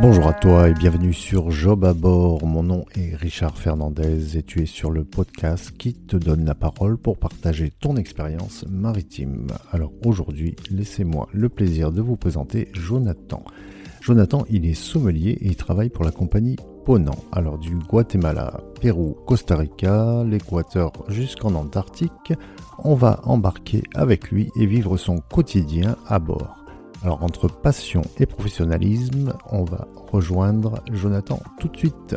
Bonjour à toi et bienvenue sur Job à bord. Mon nom est Richard Fernandez et tu es sur le podcast qui te donne la parole pour partager ton expérience maritime. Alors aujourd'hui, laissez-moi le plaisir de vous présenter Jonathan. Jonathan, il est sommelier et il travaille pour la compagnie Alors du Guatemala, Pérou, Costa Rica, l'Équateur jusqu'en Antarctique, on va embarquer avec lui et vivre son quotidien à bord. Alors entre passion et professionnalisme, on va rejoindre Jonathan tout de suite.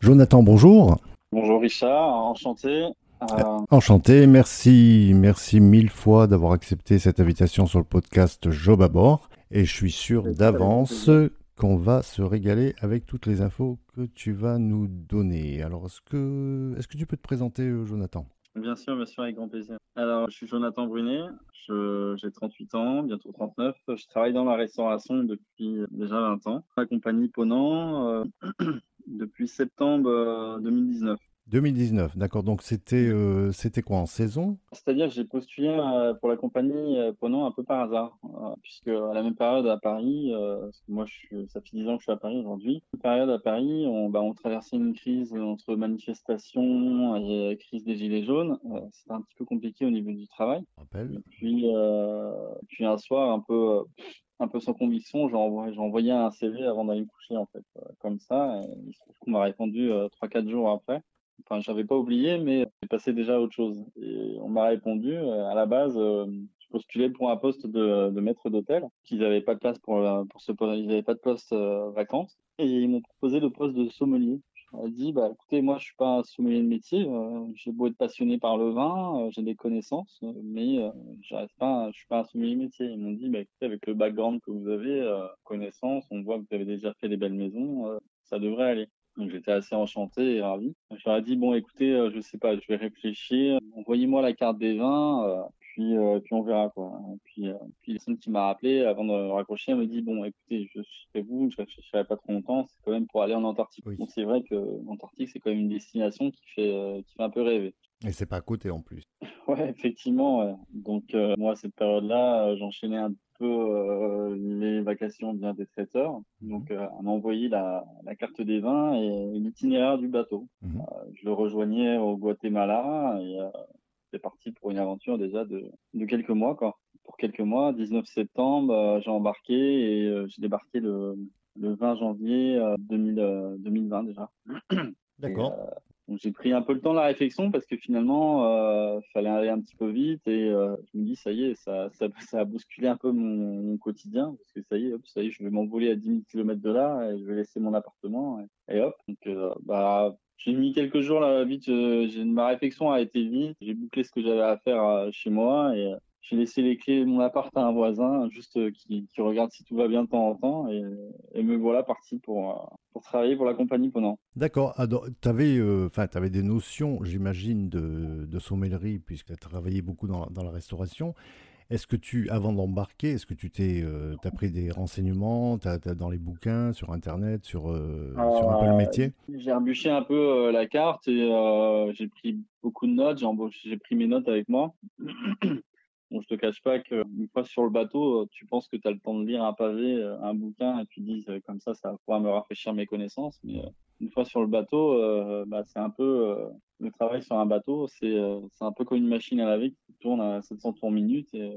Jonathan, bonjour. Bonjour Richard, enchanté. Euh, enchanté, merci, merci mille fois d'avoir accepté cette invitation sur le podcast Job à bord. Et je suis sûr d'avance qu'on va se régaler avec toutes les infos que tu vas nous donner. Alors, est-ce que, est-ce que tu peux te présenter, euh, Jonathan? Bien sûr, bien sûr, avec grand plaisir. Alors, je suis Jonathan Brunet, j'ai 38 ans, bientôt 39. Je travaille dans la restauration depuis déjà 20 ans. La compagnie Ponant euh, depuis septembre 2019. 2019, d'accord. Donc c'était euh, c'était quoi en saison? C'est-à-dire que j'ai postulé euh, pour la compagnie euh, un peu par hasard, puisque à la même période à Paris, moi je suis, ça fait 10 ans que je suis à Paris aujourd'hui, période à Paris, on, bah, on traversait une crise entre manifestations et crise des gilets jaunes. C'était un petit peu compliqué au niveau du travail. Et puis, puis un soir un peu un peu sans conviction, j'ai envoyé, un CV avant d'aller me coucher, en fait, comme ça. Et il se trouve qu'on m'a répondu trois 3-4 jours après. Enfin, j'avais pas oublié, mais j'ai passé déjà à autre chose. Et on m'a répondu, euh, à la base, euh, je postulais pour un poste de, maître d'hôtel, qu'ils n'avaient pas de place pour, pour ce poste, ils n'avaient pas de poste euh, vacant. Et ils m'ont proposé le poste de sommelier. Je dit, bah, écoutez, moi, je suis pas un sommelier de métier. j'ai beau être passionné par le vin, j'ai des connaissances, mais je ne pas, je suis pas un sommelier de métier. Ils m'ont dit, bah, écoutez, avec le background que vous avez, connaissances, on voit que vous avez déjà fait des belles maisons, ça devrait aller. Donc j'étais assez enchanté et ravi. Je leur ai dit bon écoutez, euh, je sais pas, je vais réfléchir. Envoyez-moi la carte des vins, euh, puis euh, puis on verra quoi. puis puis la personne qui m'a rappelé avant de raccrocher, elle me dit bon écoutez, je suis vous, je réfléchirai pas trop longtemps. C'est quand même pour aller en Antarctique. Donc c'est vrai que l'Antarctique c'est quand même une destination qui fait qui fait un peu rêver. Et c'est pas à côté en plus. Ouais, effectivement. Donc moi cette période-là, j'enchaînais un euh, les vacations bien des traiteurs. Mhm. Donc, euh, on m'a envoyé la, carte des vins et l'itinéraire du bateau. Mhm. Euh, je le rejoignais au Guatemala et c'est parti pour une aventure déjà de, quelques mois. Quoi. Pour quelques mois, 19 septembre, j'ai embarqué et j'ai débarqué le, 20 janvier 2020 déjà. D'accord j'ai pris un peu le temps de la réflexion parce que finalement, euh, fallait aller un petit peu vite et euh, je me dis ça y est, ça, ça, a bousculé un peu mon, quotidien parce que ça y est, hop, ça y est, je vais m'envoler à 10 000 km de là et je vais laisser mon appartement et, hop. Donc euh, bah j'ai mis quelques jours là vite, ma réflexion a été vite, j'ai bouclé ce que j'avais à faire chez moi et j'ai laissé les clés de mon appart à un voisin, juste euh, qui, regarde si tout va bien de temps en temps, et, me voilà parti pour, euh, pour travailler pour la compagnie pendant. D'accord. Tu avais, euh, avais, des notions, j'imagine, de, de, sommellerie, puisque tu as travaillé beaucoup dans, dans la restauration. Est-ce que tu, avant d'embarquer, est-ce que tu t'es, as pris des renseignements dans les bouquins, sur Internet, sur, sur un peu le métier? J'ai rebûché un peu la carte et j'ai pris beaucoup de notes. J'ai pris mes notes avec moi. Bon, je te cache pas qu'une fois sur le bateau, euh, tu penses que tu as le temps de lire un pavé, euh, un bouquin, et tu dis euh, comme ça, ça va pouvoir me rafraîchir mes connaissances. Mais une fois sur le bateau, bah, c'est un peu le travail sur un bateau, c'est un peu comme une machine à laver qui tourne à 700 tours minute et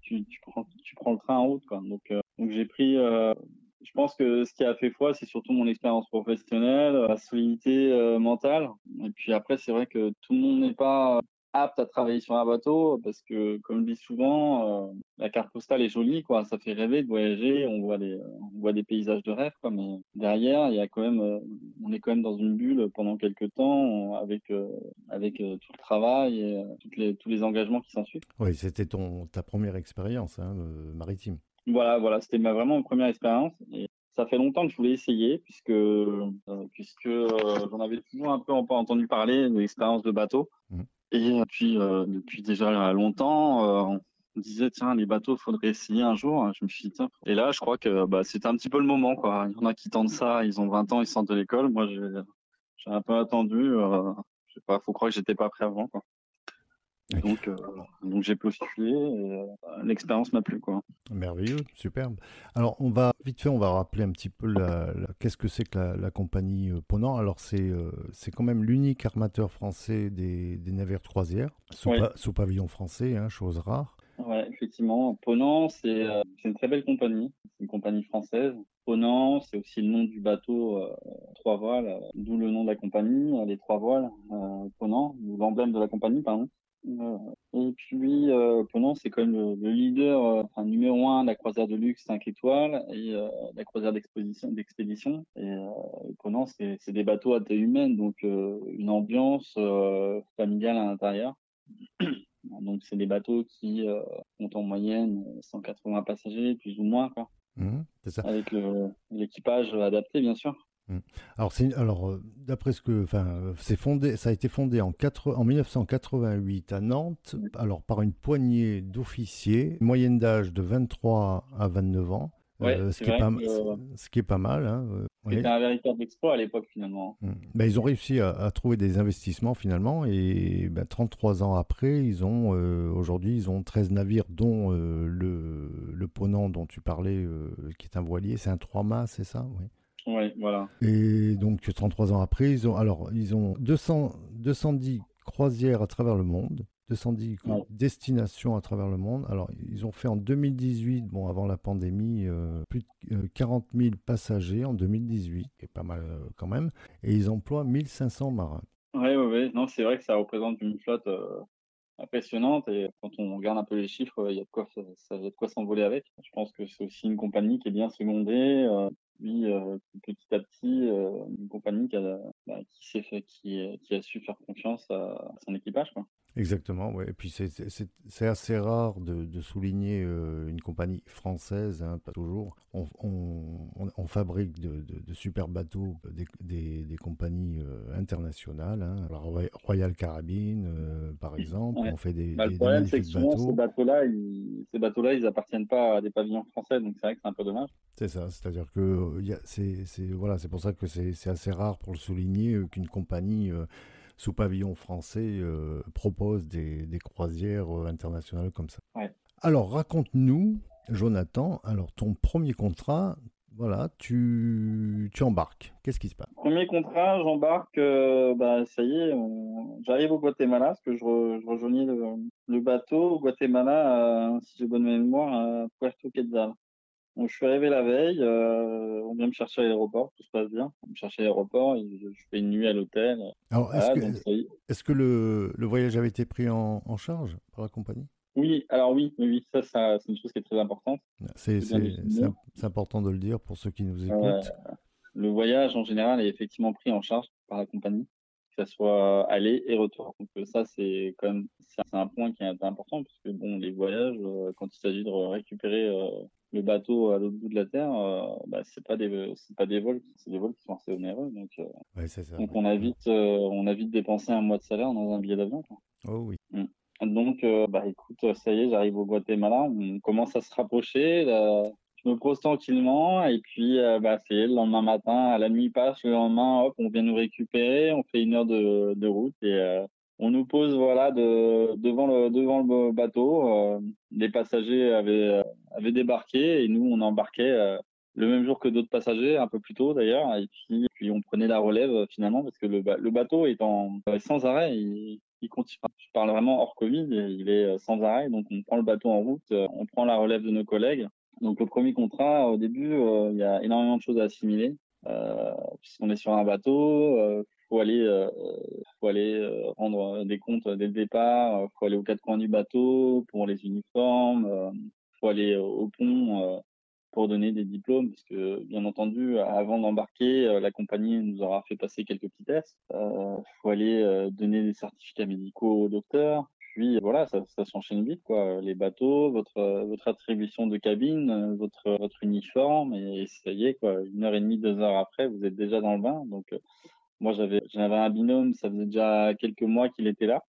tu, tu, prends, tu prends le train en route. Quoi. Donc, donc j'ai pris je pense que ce qui a fait foi, c'est surtout mon expérience professionnelle, la solidité mentale. Et puis après, c'est vrai que tout le monde n'est pas apte à travailler sur un bateau parce que, comme je dis souvent, euh, la carte postale est jolie, quoi. Ça fait rêver de voyager, on voit des, on voit des paysages de rêve, quoi. Mais derrière, il y a quand même, euh, on est quand même dans une bulle pendant quelques temps avec, euh, avec tout le travail et toutes les, tous les engagements qui s'ensuivent. Oui, c'était ton, ta première expérience hein, maritime. Voilà, voilà, c'était ma, vraiment ma première expérience. Et ça fait longtemps que je voulais essayer puisque, puisque j'en avais toujours un peu entendu parler de l'expérience de bateau. Mmh. Et puis, euh, depuis déjà longtemps, euh, me disais, tiens, les bateaux, faudrait essayer un jour. Je me suis dit, tiens. Et là, je crois que bah, c'était un petit peu le moment, quoi. Il y en a qui tentent ça, ils ont 20 ans, ils sortent de l'école. Moi, j'ai un peu attendu. Euh, je sais pas, faut croire que j'étais pas prêt avant, quoi. Donc, euh, donc j'ai postulé et euh, l'expérience m'a plu. Quoi. Merveilleux, superbe. Alors, on va vite fait, on va rappeler un petit peu la, qu'est-ce que c'est que la, compagnie euh, Ponant. Alors, c'est c'est quand même l'unique armateur français des, des navires de croisière, sous, sous pavillon français, hein, chose rare. Oui, effectivement. Ponant, c'est une très belle compagnie. C'est une compagnie française. Ponant, c'est aussi le nom du bateau trois voiles, d'où le nom de la compagnie, les trois voiles Ponant, l'emblème de la compagnie, pardon. Et puis, euh, Ponant, c'est quand même le, leader, euh, enfin, numéro un de la croisière de luxe 5 étoiles et euh, la croisière d'expédition. Et euh, Ponant, c'est des bateaux à taille humaine, donc euh, une ambiance euh, familiale à l'intérieur. donc, c'est des bateaux qui ont en moyenne 180 passagers, plus ou moins, quoi. Mmh, ça. Avec l'équipage adapté, bien sûr. Mmh. Alors, alors euh, d'après ce que, enfin, c'est fondé, ça a été fondé en, 4, en 1988 à Nantes, alors par une poignée d'officiers, moyenne d'âge de 23 à 29 ans. Euh, ce, qui est pas, ce qui est pas mal. Hein, euh, C'était un véritable exploit à l'époque finalement. Mmh. Ben, ils ont réussi à, trouver des investissements finalement et ben, 33 ans après, ils ont aujourd'hui ils ont 13 navires dont le, le Ponant dont tu parlais qui est un voilier, c'est un 3 mâts, c'est ça? Oui. Oui, voilà. Et donc 33 ans après, ils ont alors ils ont 200 210 croisières à travers le monde. 210 destinations à travers le monde. Alors, ils ont fait en 2018, bon, avant la pandémie, euh, plus de 40 euh, 000 passagers en 2018, qui est pas mal euh, quand même, et ils emploient 1500 marins. Oui, oui, oui. Non, c'est vrai que ça représente une flotte impressionnante, et quand on regarde un peu les chiffres, il y a de quoi, ça, ça de quoi s'envoler avec. Je pense que c'est aussi une compagnie qui est bien secondée, puis euh, petit à petit euh, une compagnie qui a, bah, qui s'est fait qui, qui a su faire confiance à, son équipage quoi. Exactement, ouais. Et puis c'est assez rare de, de souligner euh, une compagnie française, hein, pas toujours. On, on, on fabrique de, de, de, super bateaux, des, des, des compagnies internationales. Hein. Royal Caribbean, par exemple, on fait des, bah, le problème, c'est que souvent, ces bateaux-là, ils, ces bateaux-là, ils appartiennent pas à des pavillons français, donc c'est vrai que c'est un peu dommage. C'est ça, c'est-à-dire que c'est voilà, c'est pour ça que c'est assez rare pour le souligner euh, qu'une compagnie euh, sous pavillon français euh, propose des, des, croisières internationales comme ça. Alors raconte-nous, Jonathan, alors ton premier contrat, voilà, tu, tu embarques. Qu'est-ce qui se passe? Premier contrat, j'embarque, bah, ça y est, j'arrive au Guatemala, parce que je, je rejoignis le, bateau au Guatemala, si j'ai bonne mémoire, à Puerto Quetzal. Donc, je suis arrivé la veille, euh, on vient me chercher à l'aéroport, tout se passe bien. On me cherche à l'aéroport, je fais une nuit à l'hôtel. Alors, est-ce que, est que le, le, voyage avait été pris en, en, charge par la compagnie? Oui, alors oui, oui, ça, ça c'est une chose qui est très importante. C'est important de le dire pour ceux qui nous écoutent. le voyage, en général, est effectivement pris en charge par la compagnie, que ce soit aller et retour. Donc, euh, ça, c'est quand même c'est un point qui est important, parce que bon, les voyages, euh, quand il s'agit de récupérer le bateau à l'autre bout de la terre, euh, bah, c'est pas des c'est pas des vols, c'est des vols qui sont assez onéreux. Donc, euh, ça, donc on a vite euh, on a vite dépensé un mois de salaire dans un billet d'avion. Oh oui. Mm. Donc bah écoute, ça y est, j'arrive au Guatemala, on commence à se rapprocher. je me pose tranquillement et puis bah c'est le lendemain matin, la nuit passe, le lendemain, hop, on vient nous récupérer, on fait une heure de, de route et on nous pose voilà de, devant le devant le bateau. Euh, les passagers avaient euh, avaient débarqué et nous on embarquait euh, le même jour que d'autres passagers, un peu plus tôt d'ailleurs. Et puis puis on prenait la relève finalement parce que le, le bateau est en sans arrêt. Il, il continue. Je parle vraiment hors Covid. Il est sans arrêt, donc on prend le bateau en route, on prend la relève de nos collègues. Donc le premier contrat, au début, il y a énormément de choses à assimiler. Euh, puisqu'on est sur un bateau, faut aller, euh, faut aller euh, rendre des comptes dès le départ, euh, faut aller aux quatre coins du bateau pour les uniformes, faut aller au pont pour donner des diplômes, parce que bien entendu, avant d'embarquer, la compagnie nous aura fait passer quelques petits tests. Euh, faut aller donner des certificats médicaux au docteur. Puis voilà, ça, ça s'enchaîne vite, quoi. Les bateaux, votre votre attribution de cabine, votre votre uniforme, et ça y est, quoi. Une heure et demie, deux heures après, vous êtes déjà dans le bain. Donc moi, j'avais, j'avais un binôme, ça faisait déjà quelques mois qu'il était là.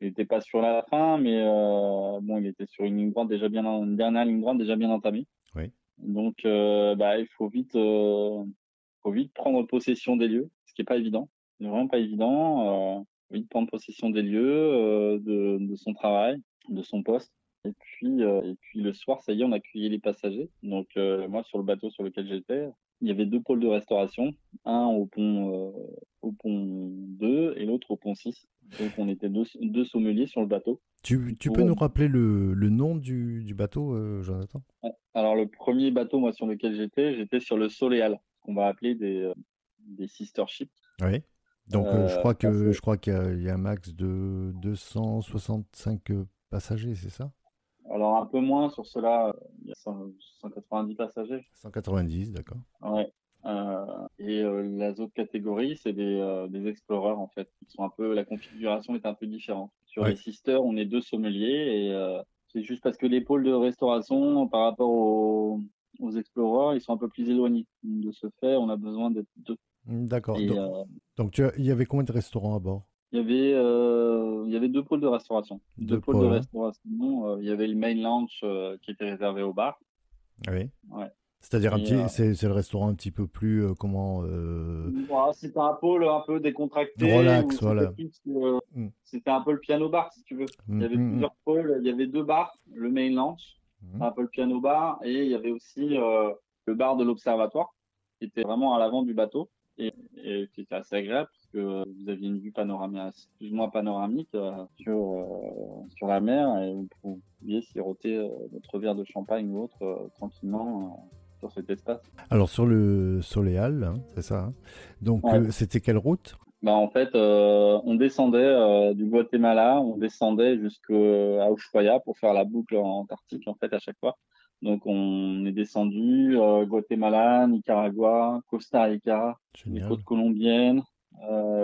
Il n'était pas sur la fin, mais bon, il était sur une ligne droite déjà bien, une dernière ligne droite déjà bien entamée. Oui. Donc, bah, il faut vite, faut vite prendre possession des lieux, ce qui est pas évident. C'est vraiment pas évident. vite prendre possession des lieux, de, de son travail, de son poste. Et puis, euh, et puis le soir, ça y est, on accueillait les passagers. Donc euh, moi, sur le bateau sur lequel j'étais, il y avait deux pôles de restauration, un au pont euh, au pont 2 et l'autre au pont 6. Donc on était deux, deux sommeliers sur le bateau. Tu, tu peux nous rappeler le, le nom du, du bateau, Jonathan? Alors le premier bateau, moi, sur lequel j'étais, j'étais sur le Soleal, qu'on va appeler des, des sister ships. Oui. Donc je crois que je crois qu'il y, y, a un max de 265 passagers, c'est ça? Alors un peu moins sur cela, il y a 190 passagers. 190, d'accord. Ouais. Euh, et euh, les autres catégories, c'est des, euh, des explorers en fait. Ils sont un peu, la configuration est un peu différente. Sur les sisters, on est deux sommeliers et euh, c'est juste parce que les pôles de restauration par rapport aux, aux explorers, ils sont un peu plus éloignés. De ce fait, on a besoin d'être deux. D'accord. Donc, donc tu as, il y avait combien de restaurants à bord? Il y avait euh, il y avait deux pôles de restauration. Deux, pôles, de restauration. Euh, il y avait le main lounge euh, qui était réservé au bar. Oui. Ouais. C'est-à-dire un petit, c'est le restaurant un petit peu plus comment C'était un pôle un peu décontracté. Relax, voilà. Mm. C'était un peu le piano bar si tu veux. il y avait mm, mm, plusieurs pôles. Il y avait deux bars, le main lounge, un peu le piano bar, et il y avait aussi le bar de l'observatoire qui était vraiment à l'avant du bateau et, et qui était assez agréable que vous aviez une vue panoramique, plus ou moins panoramique euh, sur, euh, sur la mer et vous pouviez siroter euh, votre verre de champagne ou autre tranquillement sur cet espace. Alors sur le Soleal, hein, c'est ça. Hein. Donc c'était quelle route? Bah, en fait, on descendait du Guatemala, on descendait jusqu'à Ushuaia pour faire la boucle antarctique en fait à chaque fois. Donc on est descendu Guatemala, Nicaragua, Costa Rica, les côtes colombiennes, euh,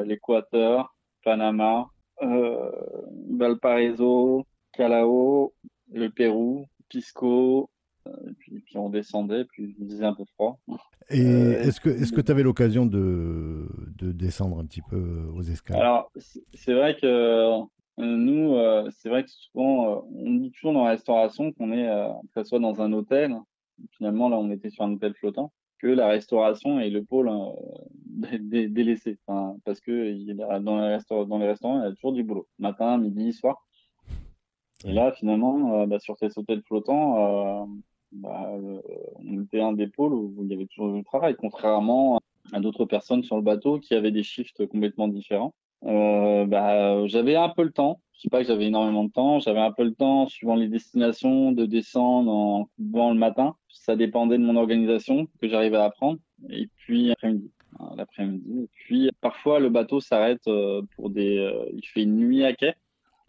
l'Équateur, Panama, euh, Valparaiso, Calao, le Pérou, Pisco, euh, puis, puis, on descendait, puis il faisait un peu froid. Et est-ce que est-ce que tu avais l'occasion de, de descendre un petit peu aux escales? Alors c'est vrai que nous, c'est vrai que souvent on dit toujours dans la restauration qu'on est que ce soit dans un hôtel. Finalement là on était sur un hôtel flottant que la restauration est le pôle hein, délaissé. Parce que dans, les dans les restaurants, il y a toujours du boulot. Matin, midi, soir. Et là, finalement, euh, bah, sur ces hôtels flottants, euh, bah, euh, on était un des pôles où il y avait toujours du travail, contrairement à d'autres personnes sur le bateau qui avaient des shifts complètement différents. bah, j'avais un peu le temps. Je sais pas que j'avais énormément de temps. J'avais un peu le temps, suivant les destinations, de descendre en coupant le matin. Ça dépendait de mon organisation que j'arrivais à prendre. Et puis après-midi, l'après-midi. Et puis parfois le bateau s'arrête euh, pour des. Euh, il fait une nuit à quai.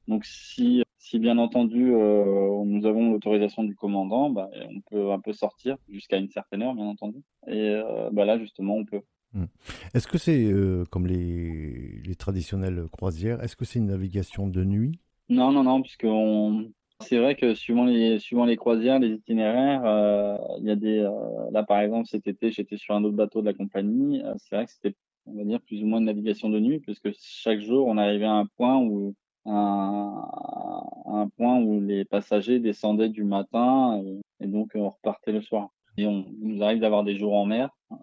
Donc si, si bien entendu euh, nous avons l'autorisation du commandant, bah, on peut un peu sortir jusqu'à une certaine heure, bien entendu. Et bah là justement on peut. Hmm. Est-ce que c'est comme les, les traditionnelles croisières Est-ce que c'est une navigation de nuit? Non, non, non, puisqu'on c'est vrai que suivant les, croisières, les itinéraires, euh, il y a des. Euh, là, par exemple, cet été, j'étais sur un autre bateau de la compagnie. Euh, c'est vrai que c'était, on va dire, plus ou moins de navigation de nuit, puisque chaque jour, on arrivait à un point où un, un point où les passagers descendaient du matin et donc on repartait le soir et on, nous arrive d'avoir des jours en mer. Euh,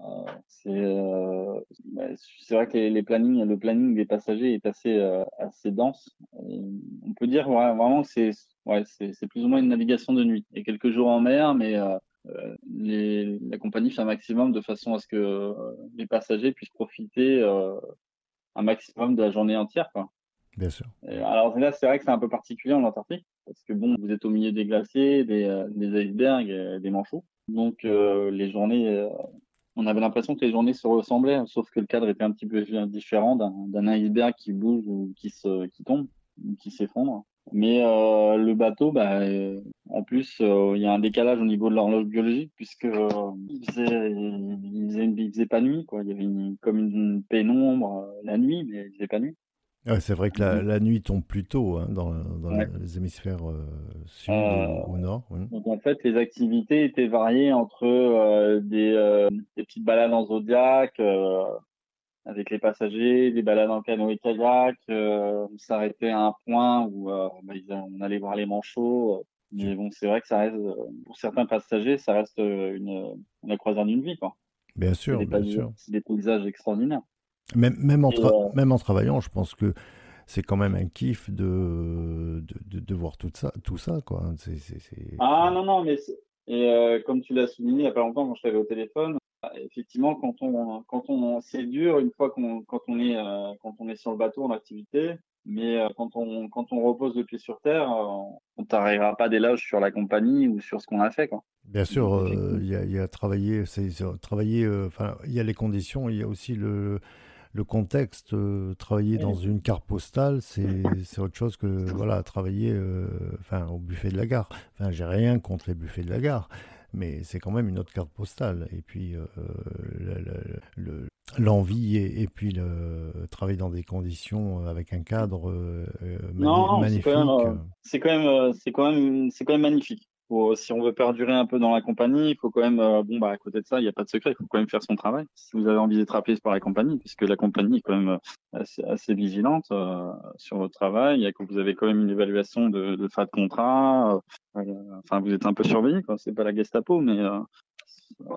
c'est euh, bah, c'est vrai que les, plannings, le planning des passagers est assez euh, assez dense. on peut dire vraiment que c'est ouais, c'est plus ou moins une navigation de nuit. Il y a quelques jours en mer, mais les, la compagnie fait un maximum de façon à ce que les passagers puissent profiter un maximum de la journée entière. Quoi. Bien sûr. alors là, c'est vrai que c'est un peu particulier en Antarctique, parce que bon, vous êtes au milieu des glaciers, des, des icebergs, des manchots. Donc euh, les journées, euh, on avait l'impression que les journées se ressemblaient, sauf que le cadre était un petit peu différent d'un iceberg qui bouge ou qui qui tombe, ou qui s'effondre. Mais euh, le bateau, bah, en plus, il y a un décalage au niveau de l'horloge biologique puisque il faisait, il pas nuit, quoi. Il y avait une, comme une pénombre la nuit, mais il faisait pas nuit c'est vrai que la, la, nuit tombe plus tôt hein, dans, dans les hémisphères euh, sud euh, ou, nord. Donc en fait, les activités étaient variées entre euh, des, des, petites balades en zodiac, avec les passagers, des balades en canoë kayak. on s'arrêtait à un point où bah, on allait voir les manchots. Mais bon, c'est vrai que ça reste, pour certains passagers, ça reste une, la croisière d'une vie, quoi. Bien sûr, bien sûr. C'est des paysages extraordinaires. Même, même, en même en travaillant, je pense que c'est quand même un kiff de, de, de, voir tout ça, tout ça quoi. Ah non, non, mais et euh, comme tu l'as souligné il n'y a pas longtemps quand je t'avais au téléphone, effectivement, quand on, quand on, c'est dur une fois qu'on, quand on est, euh, quand on est sur le bateau en activité, mais euh, quand on, quand on repose le pied sur terre, on t'arrivera pas d'éloge sur la compagnie ou sur ce qu'on a fait, quoi. Bien sûr, il y, a, y a travailler, c'est travailler. Enfin, il y a les conditions, il y a aussi le le contexte, euh, travailler dans une carte postale, c'est autre chose que voilà, travailler euh, enfin, au buffet de la gare. Enfin, j'ai rien contre les buffets de la gare, mais c'est quand même une autre carte postale. Et puis, euh, l'envie et, puis le travailler dans des conditions avec un cadre magnifique. C'est quand même, c'est quand même, c'est quand même magnifique si on veut perdurer un peu dans la compagnie, il faut quand même, euh, bon, bah, à côté de ça, il n'y a pas de secret, il faut quand même faire son travail. Si vous avez envie d'être appelé par la compagnie, puisque la compagnie est quand même euh, assez, vigilante euh, sur votre travail, et que vous avez quand même une évaluation de, de fin de contrat, enfin, vous êtes un peu surveillé, quoi. C'est pas la Gestapo, mais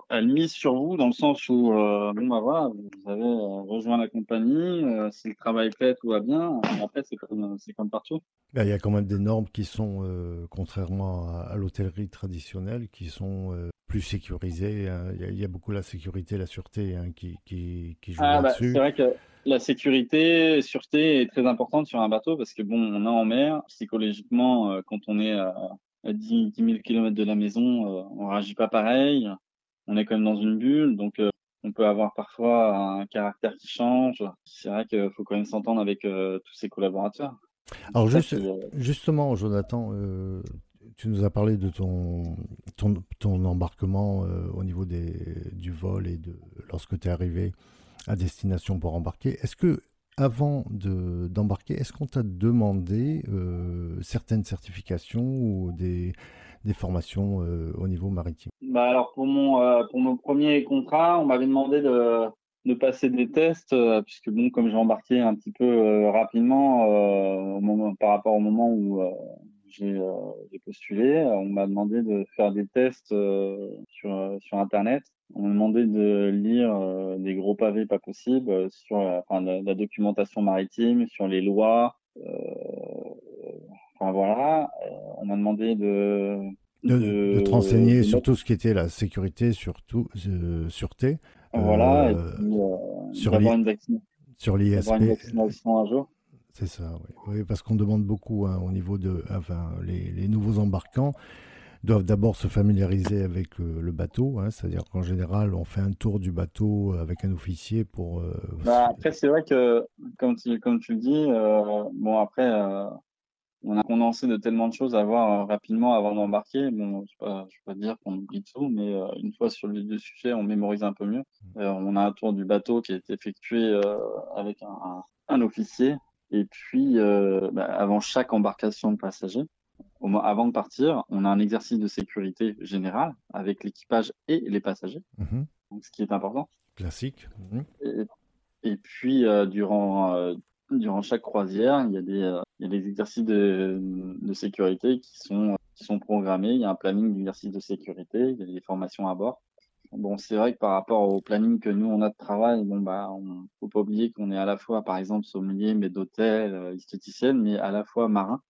elle mise sur vous dans le sens où, euh, bon, bah voilà, vous avez euh, rejoint la compagnie, euh, si le travail fait, tout va bien. Après, c'est comme, c'est comme partout. Bah, il y a quand même des normes qui sont, contrairement à, l'hôtellerie traditionnelle, qui sont plus sécurisées. Hein. Il, y a, beaucoup la sécurité, la sûreté hein, qui, qui, qui joue ah, bah, là-dessus. c'est vrai que la sécurité, sûreté est très importante sur un bateau parce que, bon, on est en mer. Psychologiquement, quand on est à, 10, 10 000 km de la maison, on réagit pas pareil on est quand même dans une bulle, donc euh, on peut avoir parfois un caractère qui change. C'est vrai qu'il faut quand même s'entendre avec euh, tous ses collaborateurs. Alors euh, justement, Jonathan, tu nous as parlé de ton, ton, embarquement au niveau des, du vol et de lorsque tu es arrivé à destination pour embarquer. Est-ce que avant d'embarquer, est-ce qu'on t'a demandé certaines certifications ou des, des formations euh, au niveau maritime bah alors pour mon euh, pour mon premier contrat, on m'avait demandé de, de passer des tests euh, puisque bon comme j'ai embarqué un petit peu rapidement au moment, par rapport au moment où j'ai postulé, on m'a demandé de faire des tests sur sur internet. On m'a demandé de lire des gros pavés pas possibles sur enfin, la, la, documentation maritime, sur les lois, Enfin voilà, euh, on m'a demandé de de, te renseigner sur tout ce qui était la sécurité, euh, sûreté. Voilà, et euh, puis, euh, sur l'ISP. Sur l'ISP. un jour. C'est ça, oui. oui parce qu'on demande beaucoup hein, au niveau de, enfin, les, les, nouveaux embarquants doivent d'abord se familiariser avec le bateau, hein, c'est-à-dire qu'en général, on fait un tour du bateau avec un officier pour. bah, après, c'est vrai que, comme tu, comme tu le dis, bon après, on a condensé de tellement de choses à voir euh, rapidement avant d'embarquer. Bon, je ne vais pas dire qu'on oublie tout, mais euh, une fois sur le, le, sujet, on mémorise un peu mieux. Mmh. Euh, on a un tour du bateau qui est effectué avec un, officier. Et puis, bah, avant chaque embarcation de passagers, avant de partir, on a un exercice de sécurité général avec l'équipage et les passagers, mmh donc, ce qui est important. Classique. Mmh et, et, puis, durant durant chaque croisière, il y a des, euh, il y a des exercices de, de, sécurité qui sont, qui sont programmés. Il y a un planning d'exercices de sécurité, il y a des formations à bord. Bon, c'est vrai que par rapport au planning que nous on a de travail, bon bah, on faut pas oublier qu'on est à la fois, par exemple, sommelier, mais d'hôtel, euh, esthéticienne, mais à la fois marin.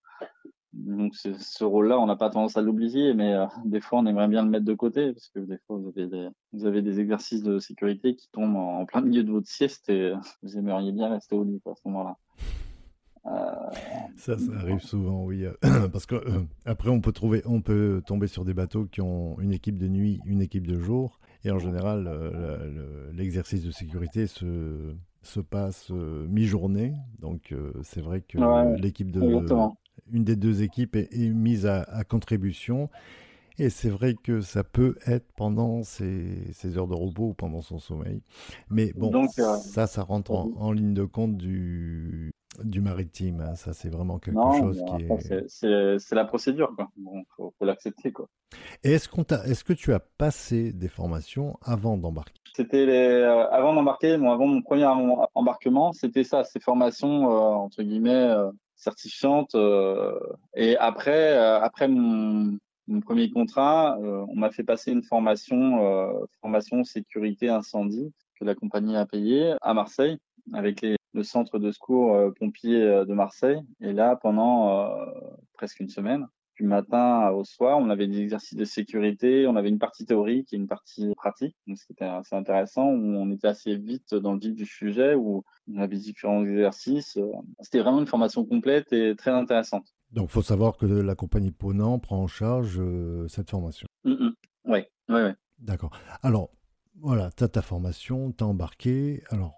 Donc ce rôle-là, on n'a pas tendance à l'oublier, mais euh, des fois, on aimerait bien le mettre de côté parce que des fois, vous avez des, vous avez des exercices de sécurité qui tombent en, plein milieu de votre sieste et euh, vous aimeriez bien rester au lit à ce moment-là. Euh... Ça, ça arrive souvent, oui, parce que après, on peut trouver, on peut tomber sur des bateaux qui ont une équipe de nuit, une équipe de jour, et en général, l'exercice de sécurité se se passe mi-journée, donc c'est vrai que l'équipe de une des deux équipes est, mise à, contribution. Et c'est vrai que ça peut être pendant ses, heures de repos ou pendant son sommeil. Mais bon, euh, ça, ça rentre en, ligne de compte du, du maritime. Hein. Ça, c'est vraiment quelque chose qui est. C'est la procédure, quoi. Bon, faut, l'accepter, quoi. Et est-ce que tu as passé des formations avant d'embarquer? C'était. Euh, avant d'embarquer, bon, avant mon premier embarquement, c'était ça, ces formations euh, entre guillemets euh, certifiantes. et après, après mon, premier contrat, on m'a fait passer une formation, formation sécurité incendie que la compagnie a payée à Marseille avec le centre de secours euh, pompier euh, de Marseille. Et là, pendant euh, presque une semaine, du matin au soir, on avait des exercices de sécurité, on avait une partie théorique et une partie pratique. Donc c'était assez intéressant, où on était assez vite dans le vif du sujet, où on avait différents exercices. C'était vraiment une formation complète et très intéressante. Donc faut savoir que la compagnie Ponant prend en charge cette formation. Oui, oui, oui. D'accord. Alors, voilà, tu as ta formation, tu as embarqué. Alors,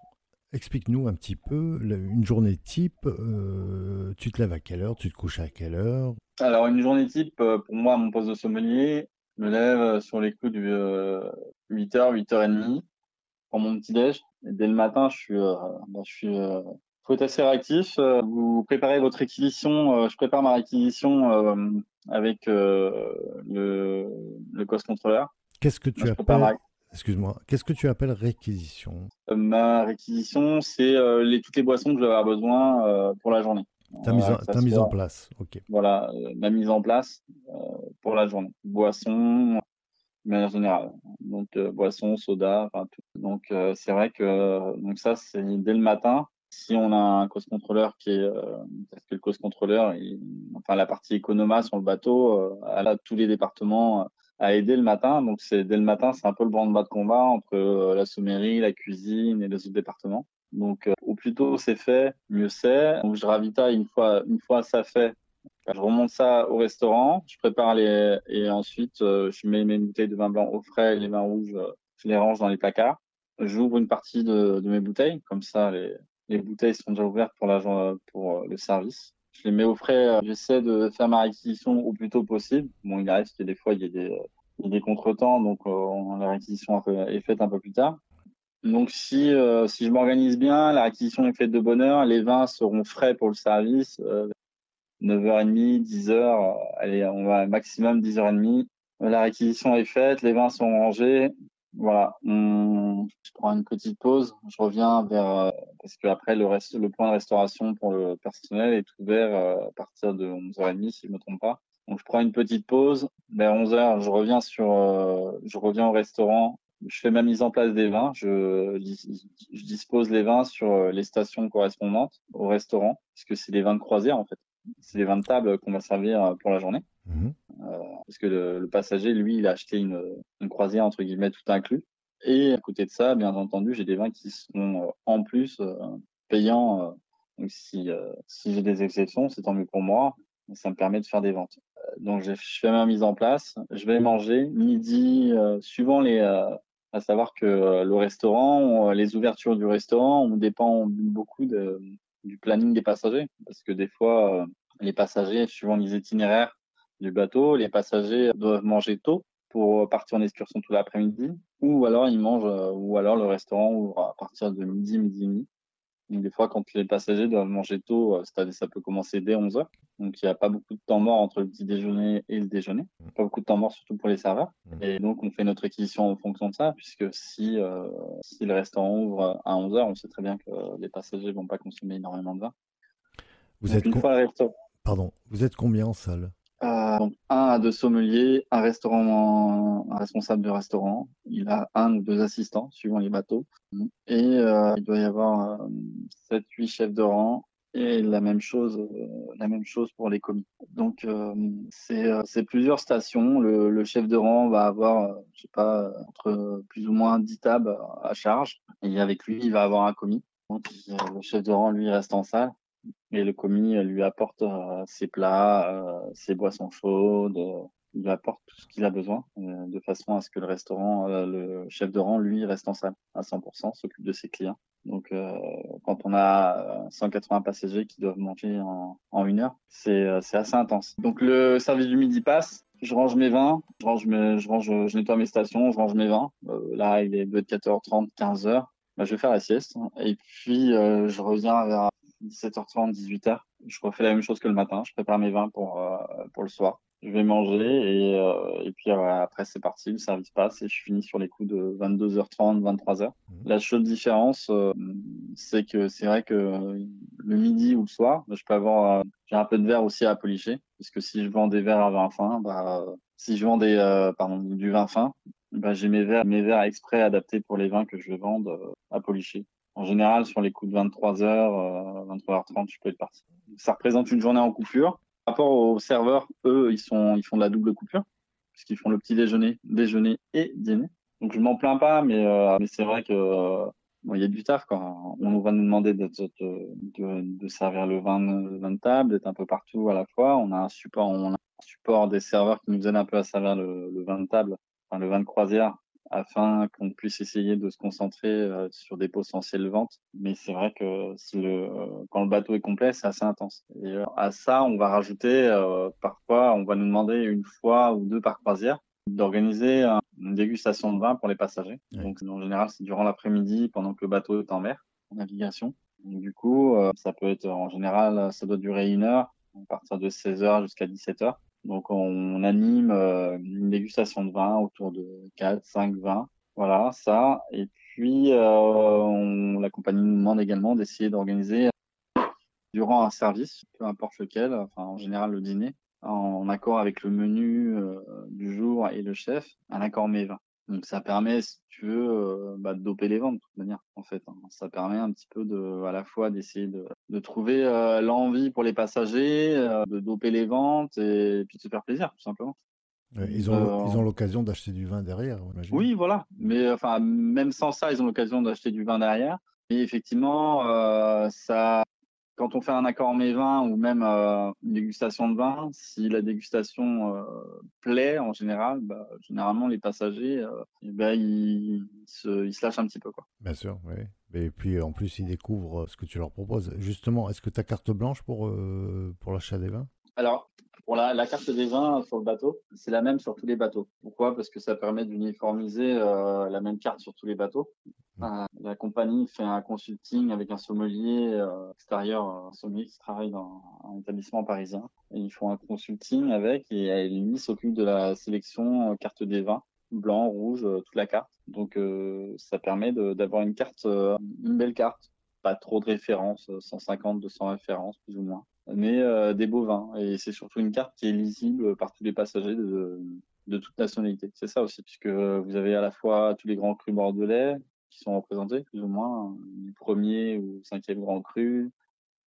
Explique-nous un petit peu une journée type. Euh, tu te lèves à quelle heure Tu te couches à quelle heure? Alors, une journée type, euh, pour moi, mon poste de sommelier, je me lève euh, sur les coups du 8h, 8h30 pour mon petit-déj. Et dès le matin, je suis, bah, je suis faut être assez réactif. Vous préparez votre réquisition. Je prépare ma réquisition avec le, le cost contrôleur. Qu'est-ce que tu appelles Excuse-moi, qu'est-ce que tu appelles réquisition? Euh, Ma réquisition, c'est euh, les, toutes les boissons que je vais avoir besoin euh, pour la journée. Ta mise, en, mise en place, ok. Voilà, ma mise en place pour la journée. Boissons, de manière générale. Donc, boissons, soda, enfin tout. Donc, c'est vrai que donc ça, c'est dès le matin. Si on a un cost contrôleur qui est, parce que le cost contrôleur, enfin la partie économa sur le bateau, elle a tous les départements à aider le matin. Donc, c'est dès le matin, c'est un peu le branle-bas de combat entre euh, la sommerie, la cuisine et les autres départements. Donc, euh, au plus tôt c'est fait, mieux c'est. Donc, je ravitaille une fois, une fois ça fait. Je remonte ça au restaurant, je prépare les et ensuite euh, je mets mes bouteilles de vin blanc au frais, les vins rouges, je les range dans les placards. J'ouvre une partie de, de, mes bouteilles, comme ça les, les bouteilles sont déjà ouvertes pour, la, pour le service je les mets au frais. Euh, j'essaie de faire ma réquisition au plus tôt possible. Bon, il arrive que des fois, il y a des, contretemps, donc euh, la réquisition est faite un peu plus tard. Donc, si, euh, si je m'organise bien, la réquisition est faite de bonne heure, les vins seront frais pour le service. 9h30, 10h, allez, on va maximum 10h30. La réquisition est faite, les vins sont rangés, voilà, je prends une petite pause, je reviens vers euh, parce que après le reste, le point de restauration pour le personnel est ouvert euh, à partir de 11h30 si je me trompe pas. Donc je prends une petite pause, vers 11h, je reviens sur euh, je reviens au restaurant, je fais ma mise en place des vins, je, je dispose les vins sur les stations correspondantes au restaurant puisque c'est des vins de croisière en fait. C'est des vins de table qu'on va servir pour la journée. Mmh parce que le, passager, lui, il a acheté une, une, croisière, entre guillemets, tout inclus. Et à côté de ça, bien entendu, j'ai des vins qui sont euh, en plus euh, payants. Euh, donc si, j'ai des exceptions, c'est tant mieux pour moi. Ça me permet de faire des ventes. donc je fais ma mise en place. Je vais manger midi, suivant les, à savoir que le restaurant, les ouvertures du restaurant, on dépend beaucoup du planning des passagers, parce que des fois, les passagers, suivant les itinéraires, du bateau. Les passagers doivent manger tôt pour partir en excursion tout l'après-midi, ou alors ils mangent, euh, ou alors le restaurant ouvre à partir de midi, midi et demi. Donc, des fois, quand les passagers doivent manger tôt, euh, c'est-à-dire ça peut commencer dès 11 heures. Donc, il n'y a pas beaucoup de temps mort entre le petit déjeuner et le déjeuner. Pas beaucoup de temps mort, surtout pour les serveurs. Mmh. Et donc, on fait notre réquisition en fonction de ça, puisque si, euh, si le restaurant ouvre à 11 heures, on sait très bien que les passagers vont pas consommer énormément de vin. Vous êtes Pardon, vous êtes combien en salle? Donc, un à deux sommeliers, un restaurant, un responsable de restaurant. Il a un ou deux assistants suivant les bateaux. Et euh, il doit y avoir euh, sept, huit chefs de rang et la même chose, euh, la même chose pour les commis. Donc c'est plusieurs stations. Le, chef de rang va avoir, je sais pas, entre plus ou moins 10 tables à charge. Et avec lui, il va avoir un commis. Donc le chef de rang lui reste en salle. Et le commis euh, lui apporte euh, ses plats, euh, ses boissons chaudes, il lui apporte tout ce qu'il a besoin, de façon à ce que le restaurant, le chef de rang, lui, reste en salle à 100%, s'occupe de ses clients. Donc, quand on a 180 passagers qui doivent manger en, une heure, c'est assez intense. Donc, le service du midi passe. Je range mes vins, je range, je range, je nettoie mes stations, je range mes vins. là, il est de 14h30, 15h. Bah, je vais faire la sieste. Et puis, je reviens vers 17h30, 18h. Je refais la même chose que le matin. Je prépare mes vins pour, pour le soir je vais manger et, euh, et puis euh, après c'est parti, le service passe et je finis sur les coups de 22h30, 23h. Mmh. La seule différence, euh, c'est que c'est vrai que le midi ou le soir, je peux avoir, j'ai un peu de verre aussi à policher, puisque si je vends des verres à vin fin, bah, si je vends des, pardon, du vin fin, bah, j'ai mes verres, mes verres exprès adaptés pour les vins que je vais vendre à policher. En général, sur les coups de 23h, 23h30, je peux être parti. Ça représente une journée en coupure rapport aux serveurs, eux, ils, sont, ils font de la double coupure, puisqu'ils font le petit déjeuner, déjeuner et dîner. Donc je m'en plains pas, mais, euh, mais c'est vrai que euh, il y a du taf quand on va nous demander de, de, de, servir le vin, le vin de table, d'être un peu partout à la fois. On a un support, on a un support des serveurs qui nous aident un peu à servir le, le vin de table, enfin le vin de croisière afin qu'on puisse essayer de se concentrer euh, sur des potentielles ventes. Mais c'est vrai que si le, quand le bateau est complet, c'est assez intense. Et euh, à ça, on va rajouter euh, parfois, on va nous demander une fois ou deux par croisière d'organiser une dégustation de vin pour les passagers. Donc en général, c'est durant l'après-midi pendant que le bateau est en mer, en navigation. du coup, ça peut être en général, ça doit durer une heure, à partir de 16h jusqu'à 17h. Donc on anime euh, une dégustation de vin autour de 4, 5 vins. Voilà, ça. Et puis euh, la compagnie nous demande également d'essayer d'organiser durant un service, peu importe lequel, enfin en général le dîner, en accord avec le menu euh, du jour et le chef, un accord mets vin. Donc ça permet, si tu veux, euh, bah, de doper les ventes de toute manière, en fait. Hein. Ça permet un petit peu de, à la fois d'essayer de, de trouver euh, l'envie pour les passagers, euh, de doper les ventes et, puis de se faire plaisir, tout simplement. ils ont ils ont l'occasion d'acheter du vin derrière. Oui, voilà. Mais enfin, même sans ça, ils ont l'occasion d'acheter du vin derrière. Et effectivement, ça quand on fait un accord en mes vins ou même euh, une dégustation de vin, si la dégustation euh, plaît en général, bah, généralement les passagers, euh, eh ben, ils, se, ils, se, lâchent un petit peu. Quoi. Bien sûr, oui. Et puis en plus, ils découvrent ce que tu leur proposes. Justement, est-ce que tu as carte blanche pour, pour l'achat des vins? Alors, pour la, la, carte des vins sur le bateau, c'est la même sur tous les bateaux. Pourquoi? Parce que ça permet d'uniformiser euh, la même carte sur tous les bateaux. Mmh. Euh, la compagnie fait un consulting avec un sommelier euh, extérieur, un sommelier qui travaille dans un établissement parisien. Et ils font un consulting avec et lui s'occupe de la sélection carte des vins blanc, rouge, toute la carte. Donc ça permet d'avoir une carte, une belle carte, pas trop de références, 150, 200 références plus ou moins mais euh, des bovins. Et c'est surtout une carte qui est lisible par tous les passagers de, de toute nationalité. C'est ça aussi, puisque vous avez à la fois tous les grands crus bordelais qui sont représentés, plus ou moins, du premier ou cinquième grand cru,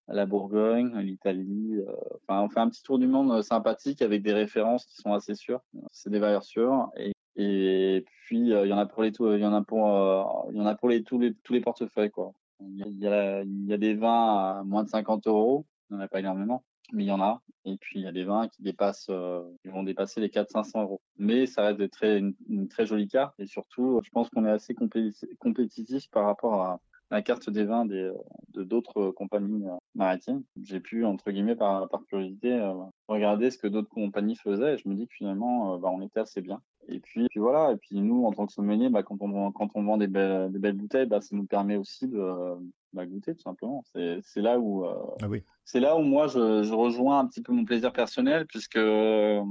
à la Bourgogne, l'Italie. Euh, enfin, on fait un petit tour du monde sympathique avec des références qui sont assez sûres. C'est des valeurs sûres. Et, et puis, euh, il y en a pour les il y en a pour, il y en a pour les, tous les, tous les portefeuilles, quoi. Il y, a, il y a des vins à moins de 50 euros il n'y en a pas énormément, mais il y en a. Et puis il y a des vins qui dépassent, euh, qui vont dépasser les 400-500 euros. Mais ça reste une, très jolie carte. Et surtout, je pense qu'on est assez compétitif par rapport à la carte des vins de d'autres compagnies euh, maritimes. J'ai pu, entre guillemets, par, curiosité, euh, regarder ce que d'autres compagnies faisaient. Et je me dis que finalement, bah, on était assez bien. Et puis, puis voilà. Et puis nous, en tant que sommelier, bah, quand on quand on vend des belles, des belles bouteilles, bah, ça nous permet aussi de bah, goûter tout simplement. C'est là où euh, ah oui. c'est là où moi je, je, rejoins un petit peu mon plaisir personnel puisque euh,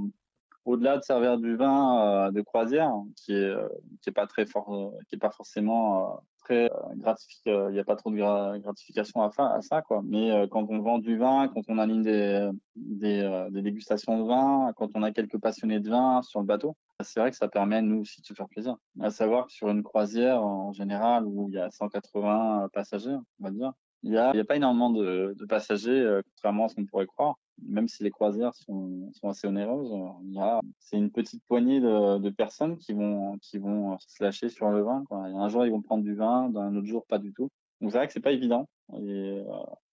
au-delà de servir du vin euh, de croisière qui est qui est pas très fort, qui est pas forcément très gratifiant, il n'y a pas trop de gratification à, à ça quoi. Mais quand on vend du vin, quand on des des, des dégustations de vin, quand on a quelques passionnés de vin sur le bateau, c'est vrai que ça permet nous aussi de se faire plaisir. À savoir que sur une croisière, en général, où il y a 180 passagers, on va dire, il n'y a, pas énormément de, passagers, euh, contrairement à ce qu'on pourrait croire. Même si les croisières sont, assez onéreuses, a, c'est une petite poignée de, personnes qui vont, qui vont se lâcher sur le vin. Quoi. un jour, ils vont prendre du vin, un autre jour, pas du tout. Donc c'est vrai que c'est pas évident. Euh,